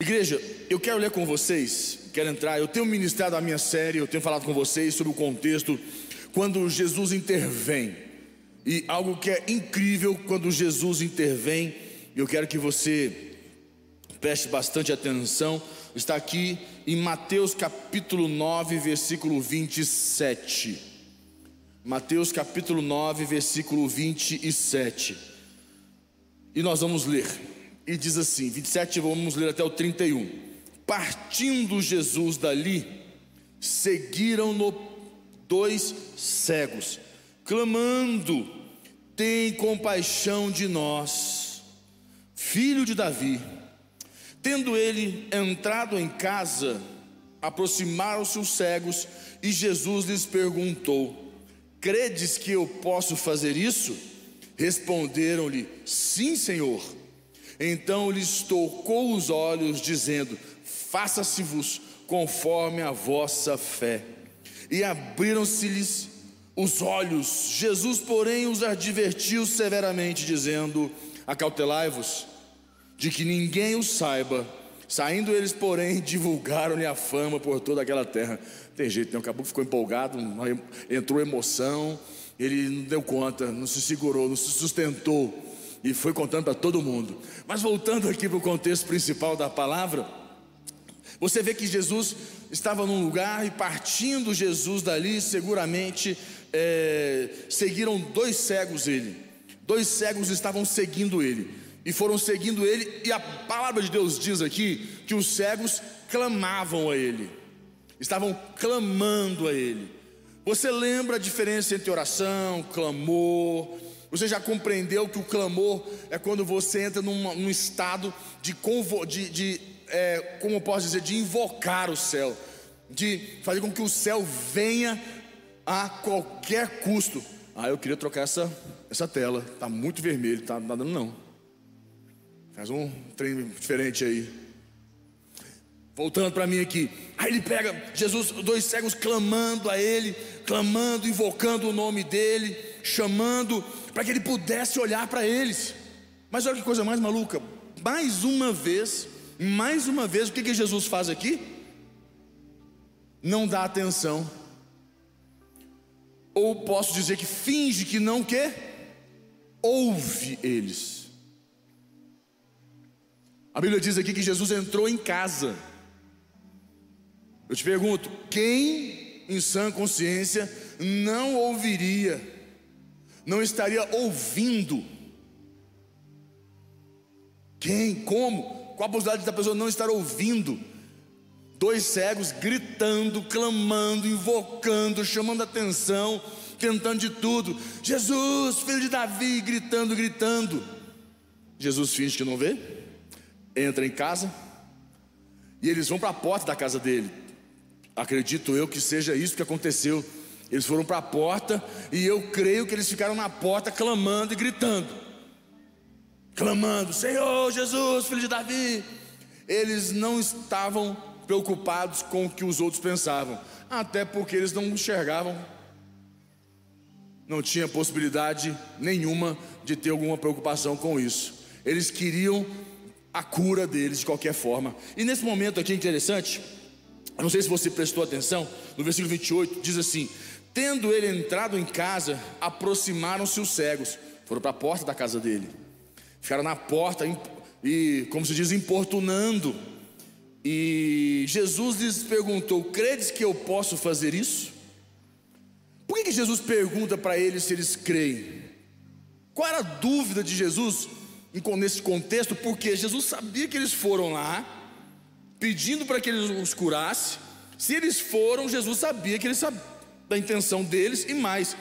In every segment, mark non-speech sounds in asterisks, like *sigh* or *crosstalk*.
Igreja, eu quero ler com vocês, quero entrar. Eu tenho ministrado a minha série, eu tenho falado com vocês sobre o contexto quando Jesus intervém. E algo que é incrível quando Jesus intervém, eu quero que você preste bastante atenção. Está aqui em Mateus capítulo 9, versículo 27. Mateus capítulo 9, versículo 27. E nós vamos ler. E diz assim: 27, vamos ler até o 31. Partindo Jesus dali, seguiram-no dois cegos, clamando: Tem compaixão de nós, filho de Davi. Tendo ele entrado em casa, aproximaram-se os cegos e Jesus lhes perguntou: Credes que eu posso fazer isso? Responderam-lhe: Sim, Senhor. Então lhes tocou os olhos, dizendo: Faça-se-vos conforme a vossa fé. E abriram-se-lhes os olhos. Jesus, porém, os advertiu severamente, dizendo: Acautelai-vos, de que ninguém o saiba. Saindo eles, porém, *laughs* divulgaram-lhe a fama por toda aquela terra. Tem jeito, né? O caboclo ficou empolgado, entrou emoção, ele não deu conta, não se segurou, não se sustentou e foi contando para todo mundo. Mas voltando aqui para o contexto principal da palavra, você vê que Jesus estava num lugar e partindo Jesus dali, seguramente é, seguiram dois cegos ele. Dois cegos estavam seguindo ele e foram seguindo ele, e a palavra de Deus diz aqui que os cegos clamavam a ele, estavam clamando a ele. Você lembra a diferença entre oração, clamor, você já compreendeu que o clamor é quando você entra num, estado de, convo, de, de é, como posso dizer, de invocar o céu, de fazer com que o céu venha a qualquer custo. Ah, eu queria trocar essa, essa tela, está muito vermelho, tá, não tá dando não. Faz um trem diferente aí. Voltando para mim aqui. Aí ele pega Jesus, dois cegos clamando a ele, clamando, invocando o nome dele, chamando para que ele pudesse olhar para eles. Mas olha que coisa mais maluca. Mais uma vez, mais uma vez, o que, que Jesus faz aqui? Não dá atenção. Ou posso dizer que finge que não quer, ouve eles. A Bíblia diz aqui que Jesus entrou em casa. Eu te pergunto, quem em sã consciência não ouviria não estaria ouvindo. Quem? Como? Qual a possibilidade da pessoa não estar ouvindo? Dois cegos gritando, clamando, invocando, chamando atenção, tentando de tudo. Jesus, filho de Davi, gritando, gritando. Jesus finge que não vê, entra em casa e eles vão para a porta da casa dele. Acredito eu que seja isso que aconteceu. Eles foram para a porta e eu creio que eles ficaram na porta clamando e gritando. Clamando: Senhor Jesus, filho de Davi. Eles não estavam preocupados com o que os outros pensavam, até porque eles não enxergavam. Não tinha possibilidade nenhuma de ter alguma preocupação com isso. Eles queriam a cura deles de qualquer forma. E nesse momento aqui interessante, não sei se você prestou atenção, no versículo 28 diz assim: Tendo ele entrado em casa, aproximaram-se os cegos, foram para a porta da casa dele, ficaram na porta e, como se diz, importunando. E Jesus lhes perguntou: Credes que eu posso fazer isso? Por que, que Jesus pergunta para eles se eles creem? Qual era a dúvida de Jesus nesse contexto? Porque Jesus sabia que eles foram lá, pedindo para que ele os curasse. Se eles foram, Jesus sabia que eles sabiam da intenção deles e mais.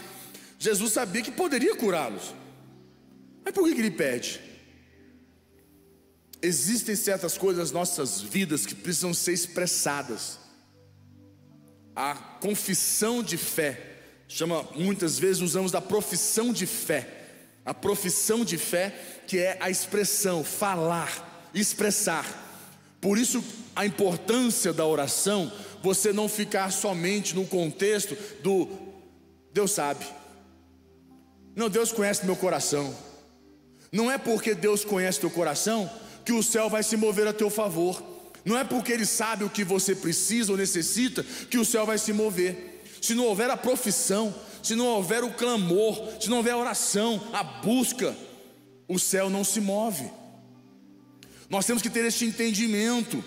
Jesus sabia que poderia curá-los. Mas por que, que ele pede? Existem certas coisas nas nossas vidas que precisam ser expressadas. A confissão de fé, chama muitas vezes usamos da profissão de fé. A profissão de fé, que é a expressão, falar, expressar. Por isso a importância da oração, você não ficar somente no contexto do Deus sabe. Não, Deus conhece meu coração. Não é porque Deus conhece teu coração que o céu vai se mover a teu favor. Não é porque ele sabe o que você precisa ou necessita que o céu vai se mover. Se não houver a profissão, se não houver o clamor, se não houver a oração, a busca, o céu não se move. Nós temos que ter este entendimento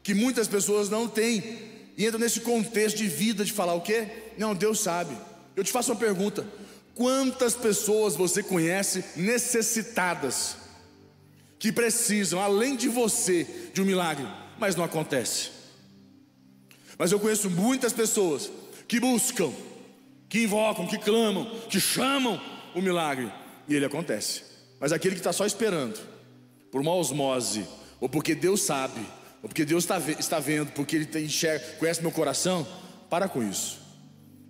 que muitas pessoas não têm e entram nesse contexto de vida de falar o quê? Não, Deus sabe. Eu te faço uma pergunta: quantas pessoas você conhece necessitadas que precisam, além de você, de um milagre? mas não acontece. Mas eu conheço muitas pessoas que buscam, que invocam, que clamam, que chamam o milagre e ele acontece. Mas aquele que está só esperando, por uma osmose, ou porque Deus sabe, ou porque Deus está, está vendo, porque Ele enxerga, conhece meu coração, para com isso.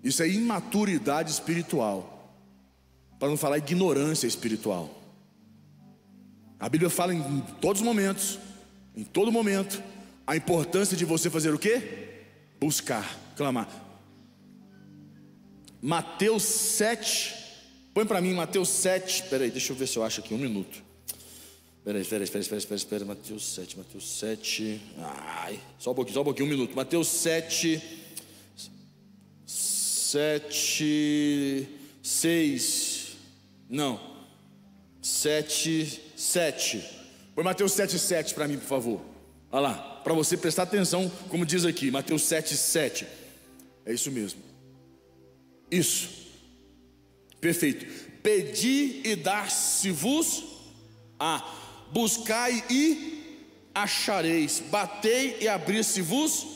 Isso é imaturidade espiritual, para não falar ignorância espiritual. A Bíblia fala em todos os momentos, em todo momento, a importância de você fazer o que? Buscar, clamar. Mateus 7, põe para mim Mateus 7, peraí, deixa eu ver se eu acho aqui, um minuto. Peraí, peraí, peraí, peraí, peraí, peraí, Mateus 7, Mateus 7, ai, só um pouquinho, só um pouquinho, um minuto. Mateus 7, 7, 6, não, 7, 7. Põe Mateus 7, 7 para mim, por favor. Olha lá para você prestar atenção, como diz aqui, Mateus 7, 7. É isso mesmo. Isso. Perfeito. Pedi e dar-se-vos a buscai e achareis, batei e abrir-se-vos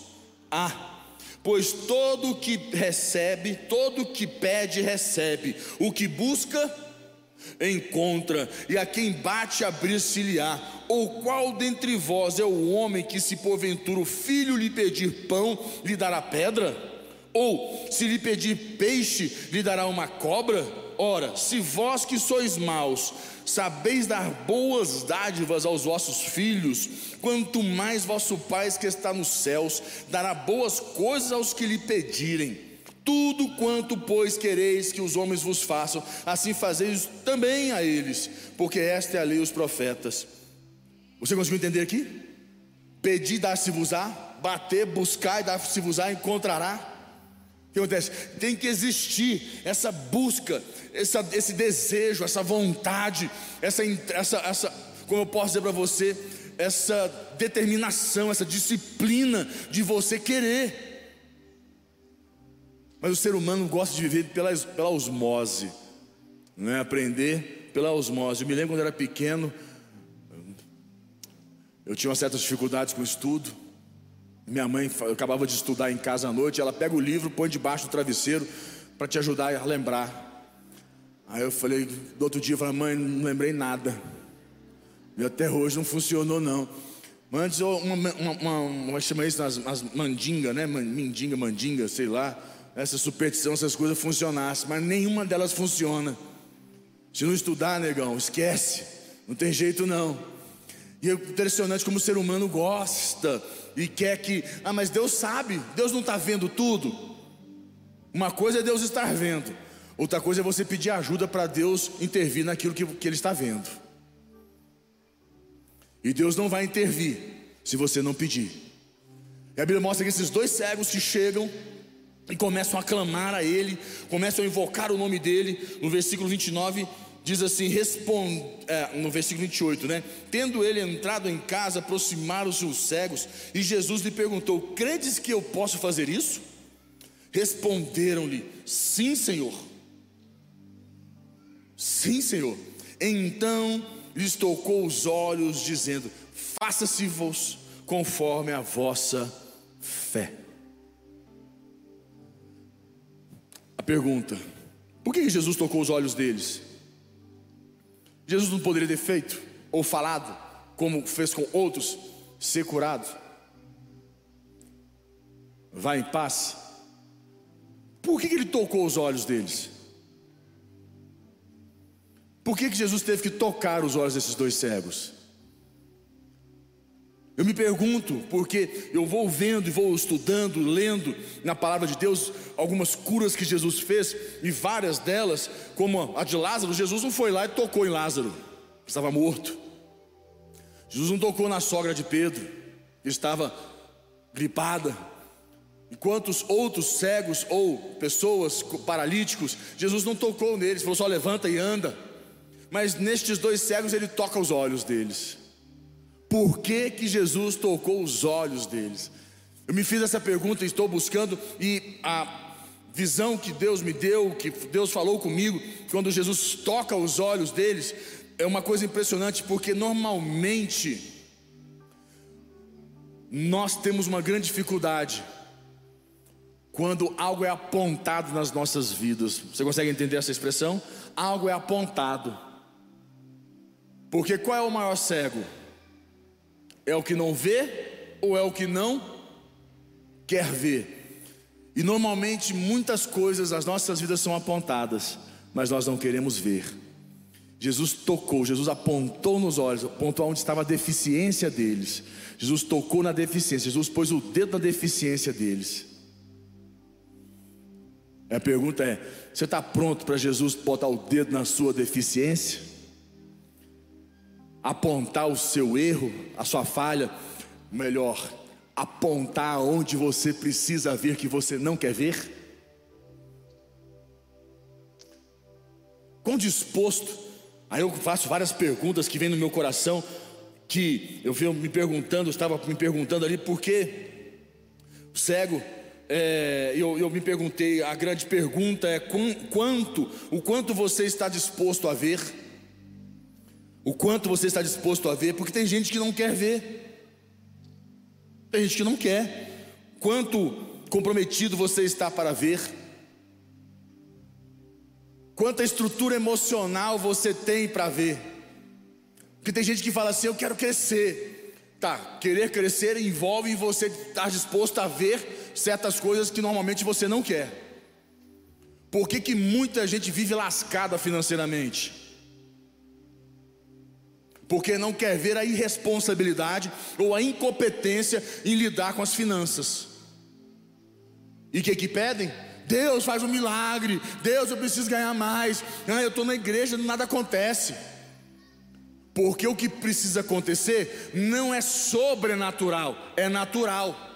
a. Pois todo que recebe, todo que pede, recebe, o que busca, encontra, e a quem bate abrir-se-lhe-á. Ou qual dentre vós é o homem que, se porventura o filho lhe pedir pão, lhe dará pedra? Ou se lhe pedir peixe, lhe dará uma cobra? Ora, se vós que sois maus, sabeis dar boas dádivas aos vossos filhos, quanto mais vosso Pai que está nos céus dará boas coisas aos que lhe pedirem. Tudo quanto, pois, quereis que os homens vos façam, assim fazeis também a eles, porque esta é a lei dos profetas. Você conseguiu entender aqui? Pedir, dar-se-vos-á, bater, buscar e dar-se-vos-á, encontrará. Que acontece? Tem que existir essa busca, essa, esse desejo, essa vontade, essa, essa, essa, como eu posso dizer para você, essa determinação, essa disciplina de você querer. Mas o ser humano gosta de viver pela, pela osmose, não é? aprender pela osmose. Eu me lembro quando eu era pequeno, eu tinha certas dificuldades com o estudo. Minha mãe, eu acabava de estudar em casa à noite, ela pega o livro, põe debaixo do travesseiro para te ajudar a lembrar. Aí eu falei, do outro dia, eu falei, mãe, não lembrei nada. E até hoje não funcionou não. Mas antes, uma, uma, uma, uma chama isso as, as mandinga, né? Mandinga, mandinga, sei lá essa superstição, essas coisas funcionassem, mas nenhuma delas funciona. Se não estudar, negão, esquece, não tem jeito não. E é impressionante como o ser humano gosta e quer que, ah, mas Deus sabe, Deus não está vendo tudo. Uma coisa é Deus estar vendo, outra coisa é você pedir ajuda para Deus intervir naquilo que, que Ele está vendo. E Deus não vai intervir se você não pedir. E a Bíblia mostra que esses dois cegos que chegam e começam a clamar a Ele, começam a invocar o nome dEle. No versículo 29 diz assim: responde, é, no versículo 28, né? Tendo ele entrado em casa, aproximaram-se os cegos, e Jesus lhe perguntou: Credes que eu posso fazer isso? Responderam-lhe: Sim, Senhor. Sim, Senhor. Então lhes tocou os olhos, dizendo: Faça-se-vos conforme a vossa fé. Pergunta: por que Jesus tocou os olhos deles? Jesus não poderia ter feito ou falado, como fez com outros, ser curado? Vá em paz. Por que ele tocou os olhos deles? Por que Jesus teve que tocar os olhos desses dois cegos? Eu me pergunto, porque eu vou vendo e vou estudando, lendo na palavra de Deus algumas curas que Jesus fez, e várias delas, como a de Lázaro, Jesus não foi lá e tocou em Lázaro, estava morto. Jesus não tocou na sogra de Pedro, estava gripada. E quantos outros cegos ou pessoas paralíticos, Jesus não tocou neles, falou só levanta e anda. Mas nestes dois cegos ele toca os olhos deles. Por que, que Jesus tocou os olhos deles? Eu me fiz essa pergunta e estou buscando, e a visão que Deus me deu, que Deus falou comigo, quando Jesus toca os olhos deles, é uma coisa impressionante, porque normalmente nós temos uma grande dificuldade quando algo é apontado nas nossas vidas. Você consegue entender essa expressão? Algo é apontado. Porque qual é o maior cego? É o que não vê ou é o que não quer ver? E normalmente muitas coisas nas nossas vidas são apontadas, mas nós não queremos ver. Jesus tocou, Jesus apontou nos olhos, apontou onde estava a deficiência deles. Jesus tocou na deficiência, Jesus pôs o dedo na deficiência deles. A pergunta é: você está pronto para Jesus botar o dedo na sua deficiência? Apontar o seu erro, a sua falha, melhor, apontar onde você precisa ver que você não quer ver? Quão disposto Aí eu faço várias perguntas que vêm no meu coração, que eu venho me perguntando, estava me perguntando ali por que cego. É, eu, eu me perguntei, a grande pergunta é com, quanto, o quanto você está disposto a ver? O quanto você está disposto a ver? Porque tem gente que não quer ver. Tem gente que não quer. Quanto comprometido você está para ver? Quanta estrutura emocional você tem para ver? Porque tem gente que fala assim: eu quero crescer. Tá, querer crescer envolve você estar disposto a ver certas coisas que normalmente você não quer. Por que, que muita gente vive lascada financeiramente? Porque não quer ver a irresponsabilidade ou a incompetência em lidar com as finanças. E o que, que pedem? Deus faz um milagre, Deus eu preciso ganhar mais, ah, eu estou na igreja, nada acontece. Porque o que precisa acontecer não é sobrenatural, é natural.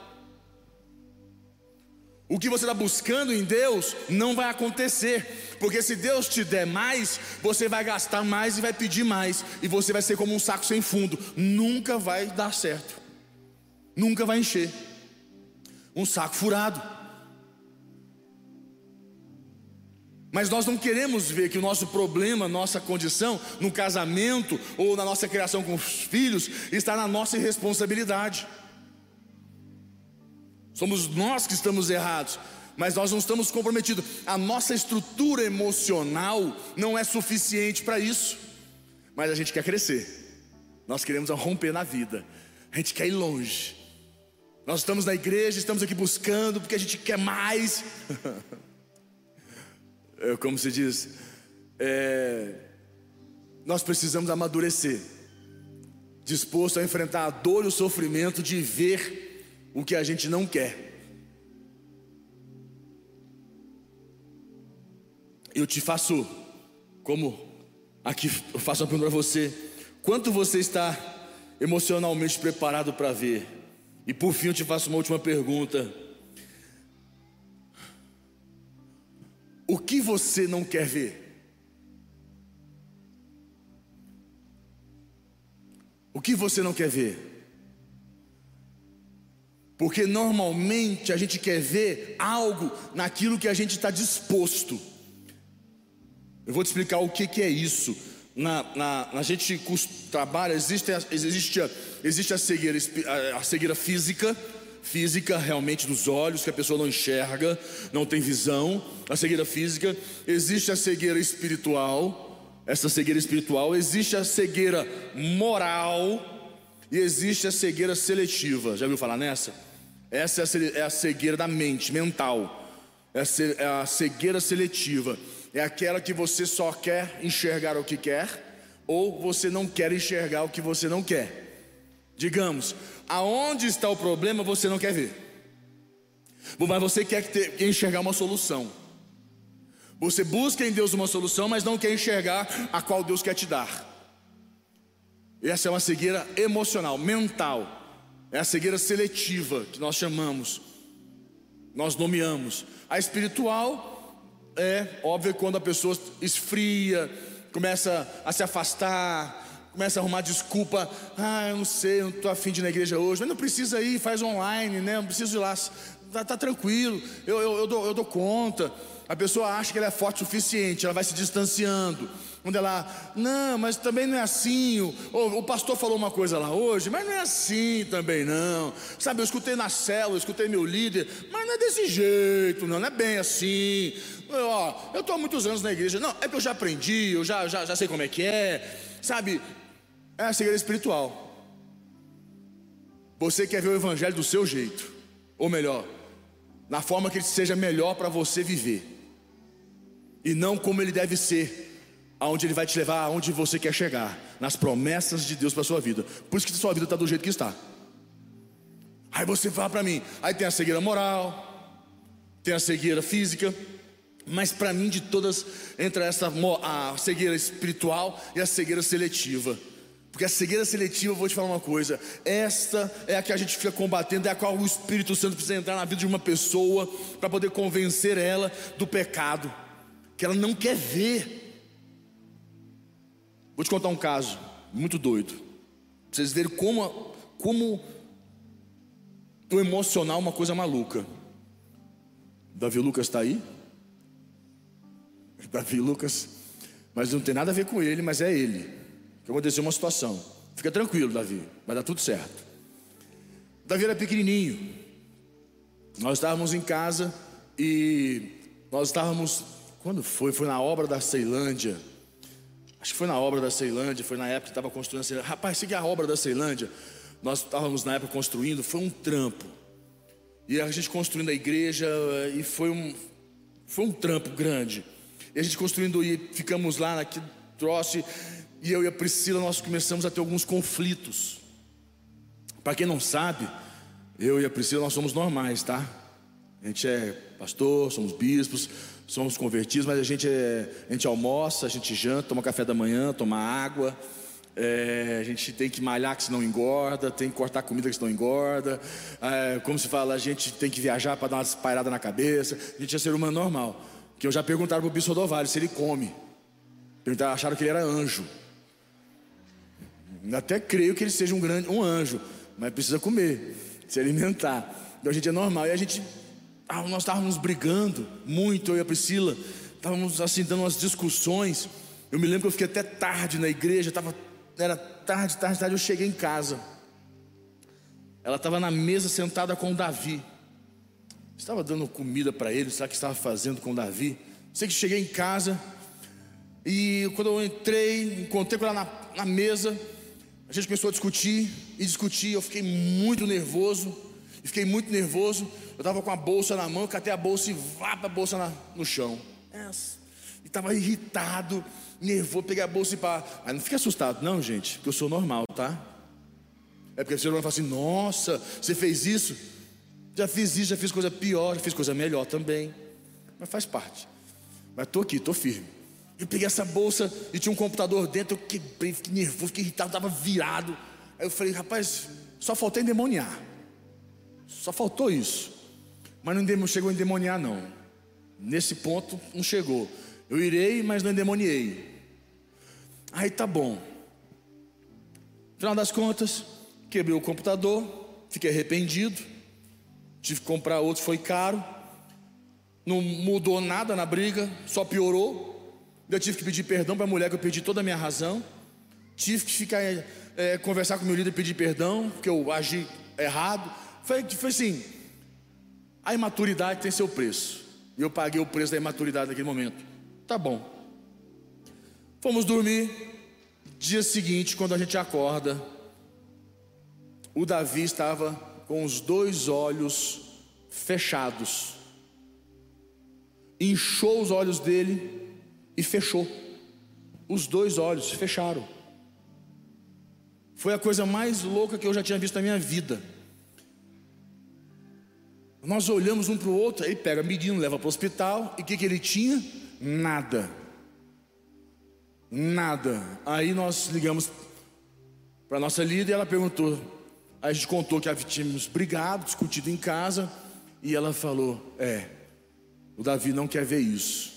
O que você está buscando em Deus não vai acontecer, porque se Deus te der mais, você vai gastar mais e vai pedir mais, e você vai ser como um saco sem fundo, nunca vai dar certo, nunca vai encher um saco furado. Mas nós não queremos ver que o nosso problema, nossa condição, no casamento ou na nossa criação com os filhos, está na nossa irresponsabilidade. Somos nós que estamos errados, mas nós não estamos comprometidos. A nossa estrutura emocional não é suficiente para isso. Mas a gente quer crescer, nós queremos romper na vida, a gente quer ir longe. Nós estamos na igreja, estamos aqui buscando porque a gente quer mais. *laughs* é, como se diz, é, nós precisamos amadurecer, disposto a enfrentar a dor e o sofrimento de ver o que a gente não quer. Eu te faço, como aqui eu faço uma pergunta para você: quanto você está emocionalmente preparado para ver? E por fim eu te faço uma última pergunta. O que você não quer ver? O que você não quer ver? Porque normalmente a gente quer ver algo naquilo que a gente está disposto. Eu vou te explicar o que, que é isso. Na, na, na gente trabalha, existe, existe, existe a, cegueira, a cegueira física, física realmente dos olhos, que a pessoa não enxerga, não tem visão, a cegueira física, existe a cegueira espiritual, essa cegueira espiritual, existe a cegueira moral e existe a cegueira seletiva. Já viu falar nessa? Essa é a cegueira da mente, mental. Essa é a cegueira seletiva. É aquela que você só quer enxergar o que quer, ou você não quer enxergar o que você não quer. Digamos, aonde está o problema você não quer ver, mas você quer, ter, enxergar uma solução. Você busca em Deus uma solução, mas não quer enxergar a qual Deus quer te dar. Essa é uma cegueira emocional, mental. É a cegueira seletiva que nós chamamos, nós nomeamos. A espiritual é, óbvio, quando a pessoa esfria, começa a se afastar, começa a arrumar desculpa. Ah, eu não sei, eu não estou afim de ir na igreja hoje, mas não precisa ir, faz online, né? Não preciso ir lá, tá, tá tranquilo, eu, eu, eu, dou, eu dou conta. A pessoa acha que ela é forte o suficiente, ela vai se distanciando. Quando ela, não, mas também não é assim. O, o, pastor falou uma coisa lá hoje, mas não é assim também não. Sabe, eu escutei na célula, eu escutei meu líder, mas não é desse jeito, não, não é bem assim. Eu, ó, eu estou há muitos anos na igreja, não, é que eu já aprendi, eu já, já, já sei como é que é. Sabe, é a segredo espiritual. Você quer ver o evangelho do seu jeito, ou melhor, na forma que ele seja melhor para você viver e não como ele deve ser, aonde ele vai te levar, aonde você quer chegar, nas promessas de Deus para sua vida. Por isso que sua vida está do jeito que está. Aí você fala para mim, aí tem a cegueira moral, tem a cegueira física, mas para mim de todas entra essa a cegueira espiritual e a cegueira seletiva. Porque a cegueira seletiva, eu vou te falar uma coisa, esta é a que a gente fica combatendo, é a qual o Espírito Santo precisa entrar na vida de uma pessoa para poder convencer ela do pecado que ela não quer ver. Vou te contar um caso muito doido. Pra vocês verem como, como o emocional é uma coisa maluca. Davi Lucas está aí? *laughs* Davi Lucas, mas não tem nada a ver com ele, mas é ele. Que aconteceu uma situação. Fica tranquilo, Davi, vai dar tudo certo. Davi era pequenininho. Nós estávamos em casa e nós estávamos quando foi? Foi na obra da Ceilândia. Acho que foi na obra da Ceilândia, foi na época que estava construindo a Ceilândia. Rapaz, é a obra da Ceilândia. Nós estávamos na época construindo, foi um trampo. E a gente construindo a igreja, e foi um, foi um trampo grande. E a gente construindo, e ficamos lá naquele troço, e eu e a Priscila, nós começamos a ter alguns conflitos. Para quem não sabe, eu e a Priscila, nós somos normais, tá? A gente é pastor, somos bispos, somos convertidos, mas a gente, é, a gente almoça, a gente janta, toma café da manhã, toma água. É, a gente tem que malhar que senão engorda, tem que cortar comida que senão engorda. É, como se fala, a gente tem que viajar para dar uma pairada na cabeça. A gente é ser humano normal. Que eu já perguntaram para o Bispo Rodovalho se ele come. Perguntaram, acharam que ele era anjo. Até creio que ele seja um grande um anjo, mas precisa comer, se alimentar. Então a gente é normal. E a gente nós estávamos brigando muito, eu e a Priscila, estávamos assim dando umas discussões. Eu me lembro que eu fiquei até tarde na igreja, tava, era tarde, tarde, tarde. Eu cheguei em casa. Ela estava na mesa sentada com o Davi. Estava dando comida para ele, sabe o que estava fazendo com o Davi? Sei que cheguei em casa e quando eu entrei, encontrei com ela na, na mesa, a gente começou a discutir e discutir. Eu fiquei muito nervoso, fiquei muito nervoso. Eu estava com a bolsa na mão, catei a bolsa e vá para a bolsa na, no chão. E estava irritado, nervoso, peguei a bolsa e pá. Mas não fique assustado, não, gente, porque eu sou normal, tá? É porque você vai falar assim: nossa, você fez isso? Já fiz isso, já fiz coisa pior, já fiz coisa melhor também. Mas faz parte. Mas estou aqui, estou firme. Eu peguei essa bolsa e tinha um computador dentro, eu quebrei, fiquei nervoso, fiquei irritado, estava virado. Aí eu falei, rapaz, só faltou endemoniar. Só faltou isso. Mas não chegou a endemoniar, não. Nesse ponto, não chegou. Eu irei, mas não endemoniei. Aí tá bom. Final das contas, quebrei o computador, fiquei arrependido. Tive que comprar outro, foi caro. Não mudou nada na briga, só piorou. Eu tive que pedir perdão para a mulher que eu perdi toda a minha razão. Tive que ficar é, conversar com meu líder e pedir perdão, porque eu agi errado. Foi, foi assim, a imaturidade tem seu preço. E eu paguei o preço da imaturidade naquele momento. Tá bom. Fomos dormir. Dia seguinte, quando a gente acorda, o Davi estava com os dois olhos fechados. Inchou os olhos dele e fechou. Os dois olhos fecharam. Foi a coisa mais louca que eu já tinha visto na minha vida. Nós olhamos um para o outro, aí pega menino, leva para o hospital, e o que, que ele tinha? Nada. Nada. Aí nós ligamos para a nossa líder e ela perguntou: Aí a gente contou que tínhamos brigado, discutido em casa, e ela falou: É, o Davi não quer ver isso.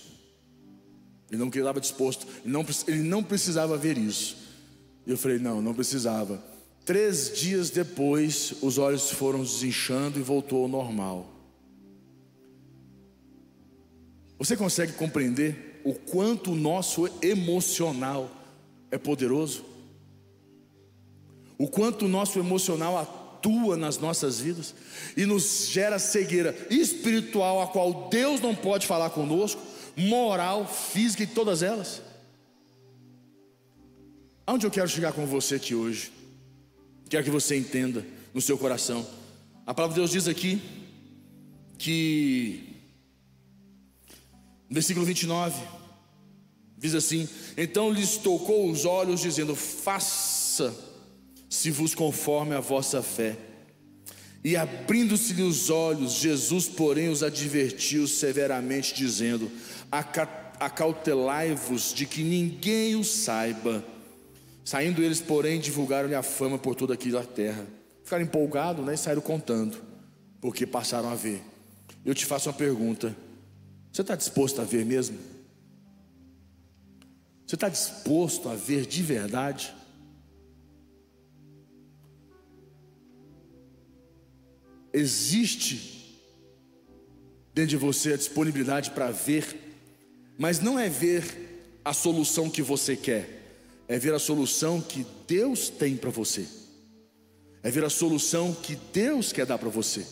Ele não estava disposto, ele não, ele não precisava ver isso. Eu falei: Não, não precisava. Três dias depois, os olhos foram desinchando e voltou ao normal. Você consegue compreender o quanto o nosso emocional é poderoso? O quanto o nosso emocional atua nas nossas vidas e nos gera cegueira espiritual, a qual Deus não pode falar conosco, moral, física e todas elas. Aonde eu quero chegar com você aqui hoje? Quero que você entenda no seu coração. A palavra de Deus diz aqui que no versículo 29 diz assim: Então lhes tocou os olhos, dizendo: Faça se vos conforme a vossa fé. E abrindo-se-lhe os olhos, Jesus, porém, os advertiu severamente, dizendo: Acautelai-vos de que ninguém o saiba. Saindo eles, porém, divulgaram-lhe a fama por toda aquela terra. Ficaram empolgados né, e saíram contando, porque passaram a ver. Eu te faço uma pergunta: você está disposto a ver mesmo? Você está disposto a ver de verdade? Existe dentro de você a disponibilidade para ver, mas não é ver a solução que você quer, é ver a solução que Deus tem para você, é ver a solução que Deus quer dar para você,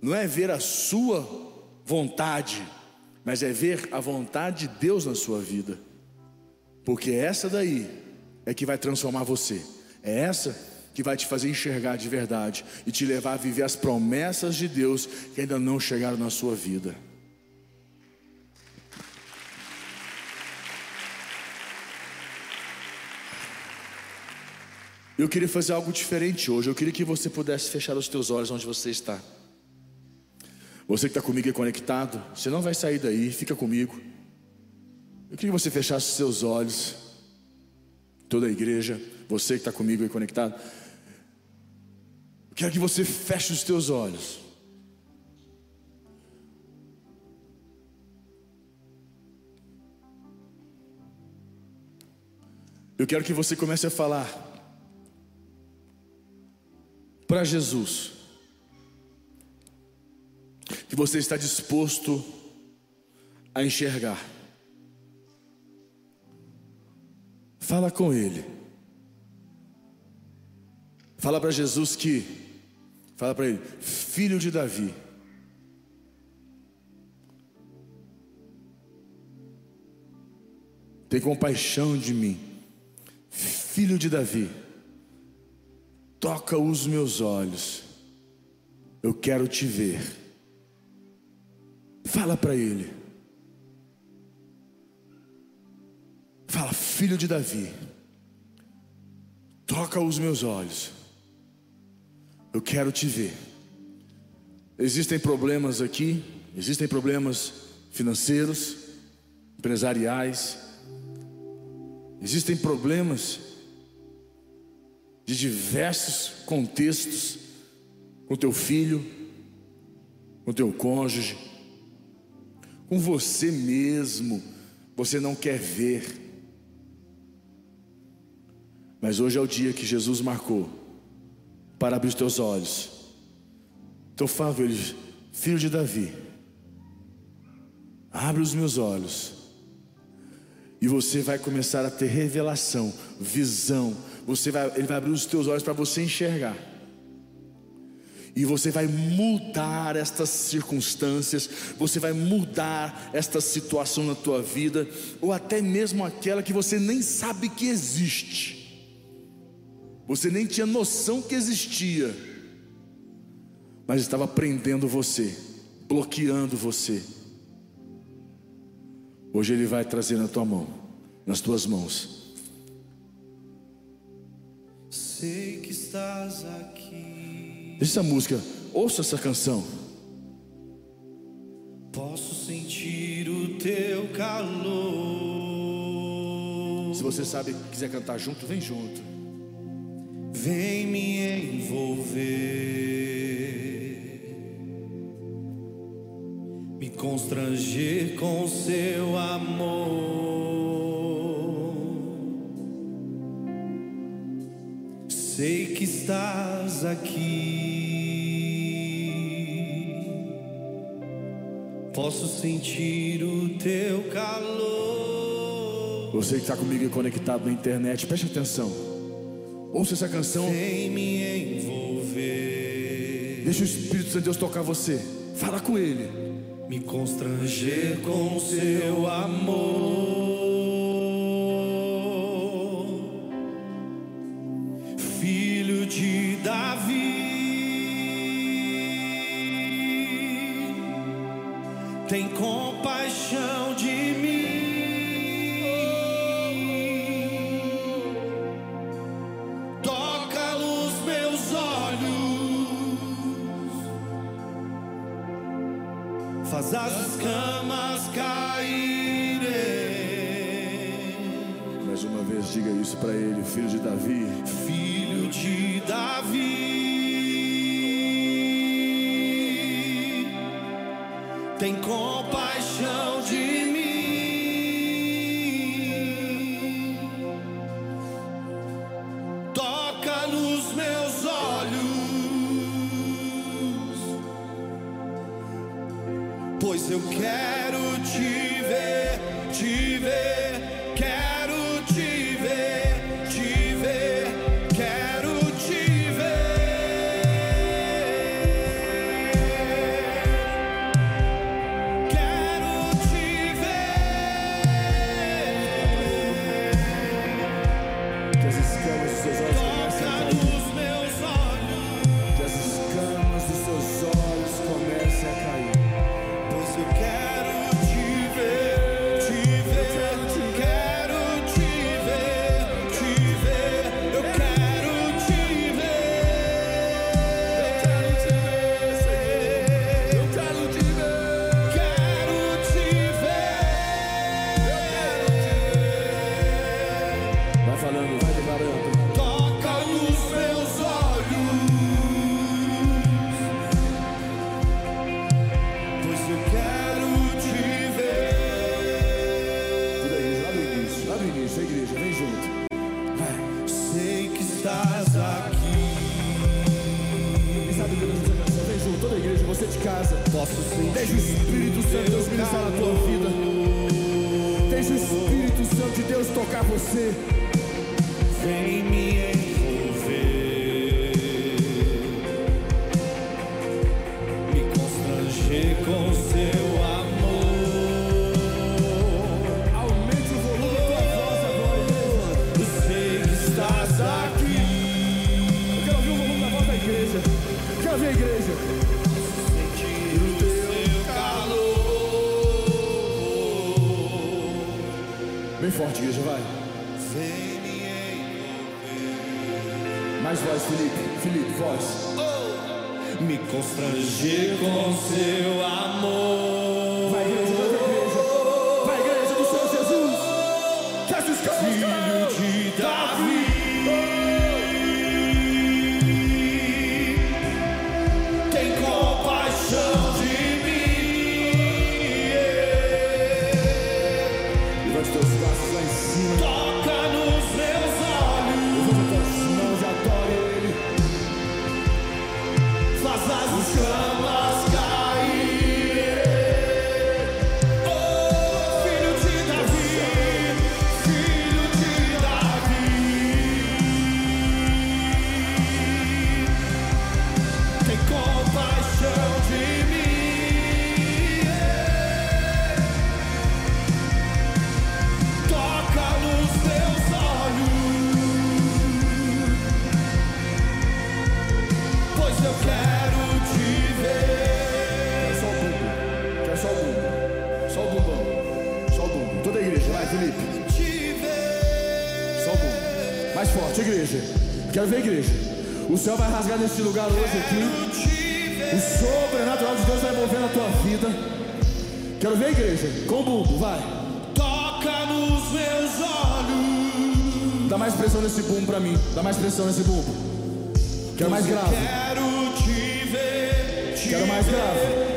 não é ver a sua vontade, mas é ver a vontade de Deus na sua vida, porque essa daí é que vai transformar você, é essa que vai te fazer enxergar de verdade e te levar a viver as promessas de Deus que ainda não chegaram na sua vida. Eu queria fazer algo diferente hoje. Eu queria que você pudesse fechar os teus olhos onde você está. Você que está comigo e conectado, você não vai sair daí, fica comigo. Eu queria que você fechasse os seus olhos, toda a igreja, você que está comigo e conectado. Quero que você feche os teus olhos. Eu quero que você comece a falar para Jesus que você está disposto a enxergar. Fala com Ele. Fala para Jesus que Fala para ele, filho de Davi. Tem compaixão de mim, filho de Davi. Toca os meus olhos, eu quero te ver. Fala para ele. Fala, filho de Davi. Toca os meus olhos eu quero te ver. Existem problemas aqui, existem problemas financeiros, empresariais, existem problemas de diversos contextos com teu filho, com teu cônjuge, com você mesmo, você não quer ver. Mas hoje é o dia que Jesus marcou para abrir os teus olhos. Então fala ele, filho de Davi, abre os meus olhos. E você vai começar a ter revelação, visão. Você vai, ele vai abrir os teus olhos para você enxergar. E você vai mudar estas circunstâncias, você vai mudar esta situação na tua vida, ou até mesmo aquela que você nem sabe que existe. Você nem tinha noção que existia, mas estava prendendo você, bloqueando você. Hoje Ele vai trazer na tua mão, nas tuas mãos. Sei que estás aqui. Deixa essa música, ouça essa canção. Posso sentir o teu calor. Se você sabe, quiser cantar junto, vem junto. vem me envolver, me constranger com seu amor. Sei que estás aqui, posso sentir o teu calor. Você que está comigo e conectado na internet, preste atenção. Ouça essa canção. Vem me envolver, Deixa o Espírito Santo de Deus tocar você. Fala com Ele. me constranger com seu amor. Tem compaixão de mim. Toca nos meus olhos, pois eu quero te ver, te ver, quero igreja, vem junto. Vai. Sei que estás aqui, Quem sabe Deus essa canção? Vem junto, toda a igreja, você de casa. posso sentir Deixa o Espírito Santo de Deus ministrar na tua vida. Deixa o Espírito Santo de Deus tocar você. Vem me envolver, igreja, vai. Mais voz, Felipe. Felipe, voz. Me constranger com seu amor. céu vai rasgar neste lugar hoje aqui. O sobrenatural de Deus vai mover na tua vida. Quero ver a igreja. Com bumbo, vai. Toca nos meus olhos. Dá mais pressão nesse bumbo pra mim. Dá mais pressão nesse bumbo. Quero mais grave. Quero mais grave.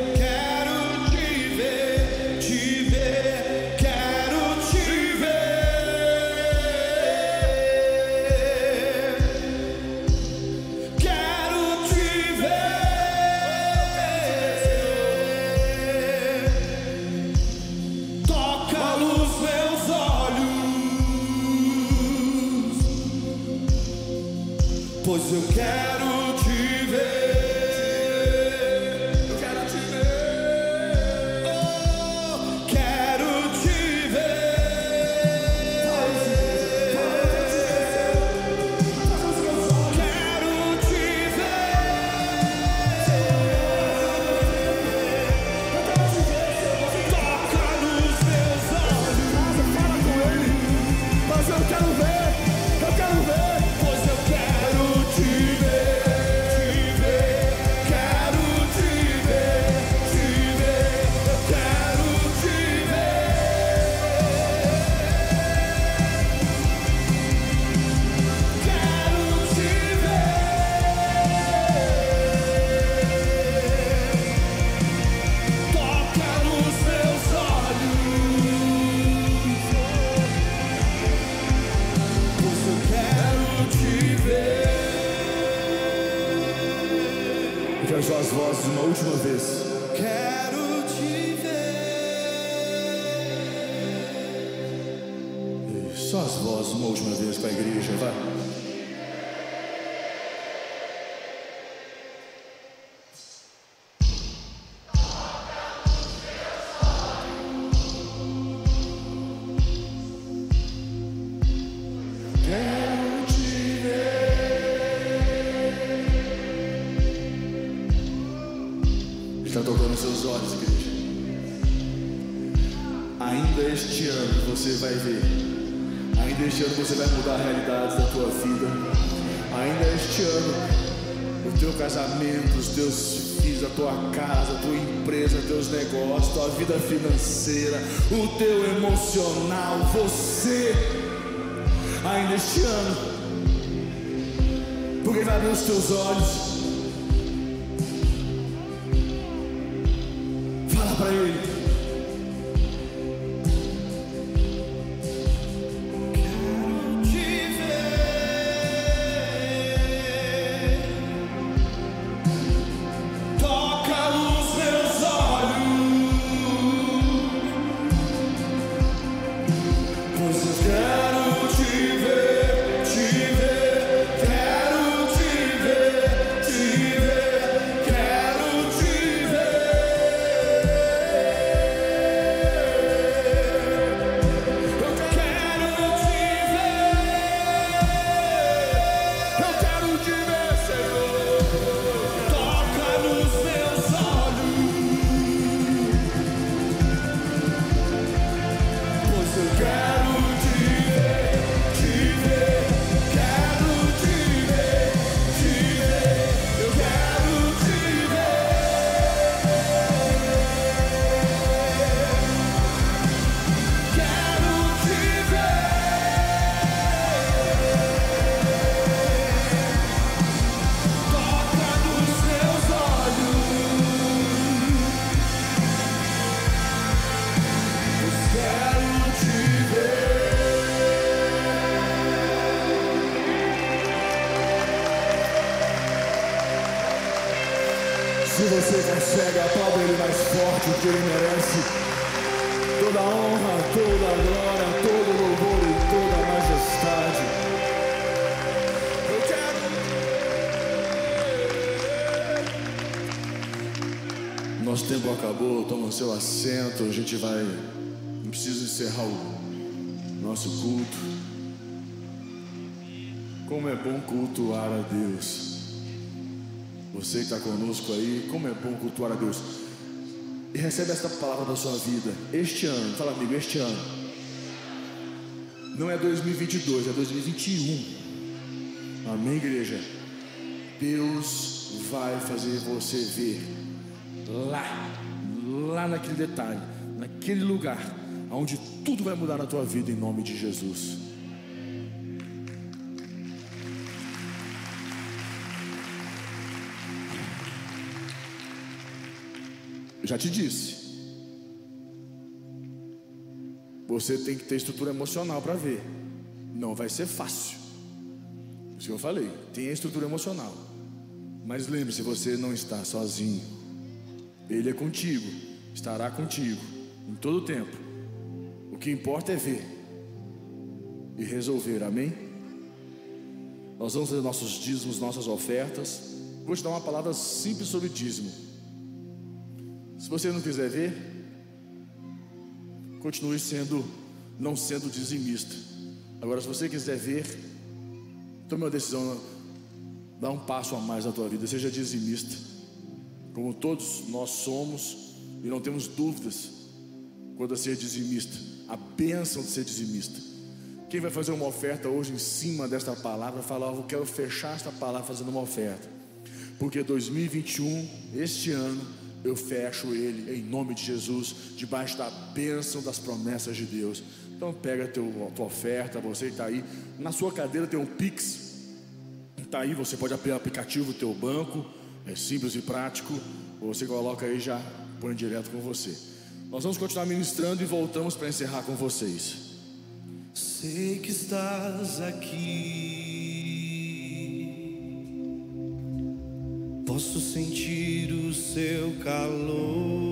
você vai ver. Ainda este ano você vai mudar a realidade da tua vida. Ainda este ano, o teu casamento, os teus filhos, a tua casa, a tua empresa, teus negócios, tua vida financeira, o teu emocional, você. Ainda este ano, porque vai abrir os teus olhos. Fala para ele. Como é bom cultuar a Deus. Você que está conosco aí, como é bom cultuar a Deus. E recebe esta palavra da sua vida. Este ano, fala amigo, este ano. Não é 2022, é 2021. Amém, igreja? Deus vai fazer você ver lá, lá naquele detalhe, naquele lugar, onde tudo vai mudar na tua vida em nome de Jesus. Já te disse. Você tem que ter estrutura emocional para ver. Não vai ser fácil. Isso que eu falei, tem a estrutura emocional. Mas lembre-se, você não está sozinho. Ele é contigo, estará contigo em todo o tempo. O que importa é ver e resolver, amém? Nós vamos fazer nossos dízimos, nossas ofertas. Vou te dar uma palavra simples sobre dízimo. Se você não quiser ver, continue sendo, não sendo dizimista. Agora, se você quiser ver, tome uma decisão, dá um passo a mais na tua vida, seja dizimista, como todos nós somos, e não temos dúvidas quando a ser dizimista, a bênção de ser dizimista. Quem vai fazer uma oferta hoje em cima desta palavra, falar, eu quero fechar esta palavra fazendo uma oferta, porque 2021, este ano, eu fecho ele em nome de Jesus, debaixo da bênção das promessas de Deus. Então pega a tua oferta, você está aí, na sua cadeira tem um Pix, está aí, você pode abrir o aplicativo do teu banco, é simples e prático, você coloca aí já põe direto com você. Nós vamos continuar ministrando e voltamos para encerrar com vocês. Sei que estás aqui. Posso sentir o seu calor.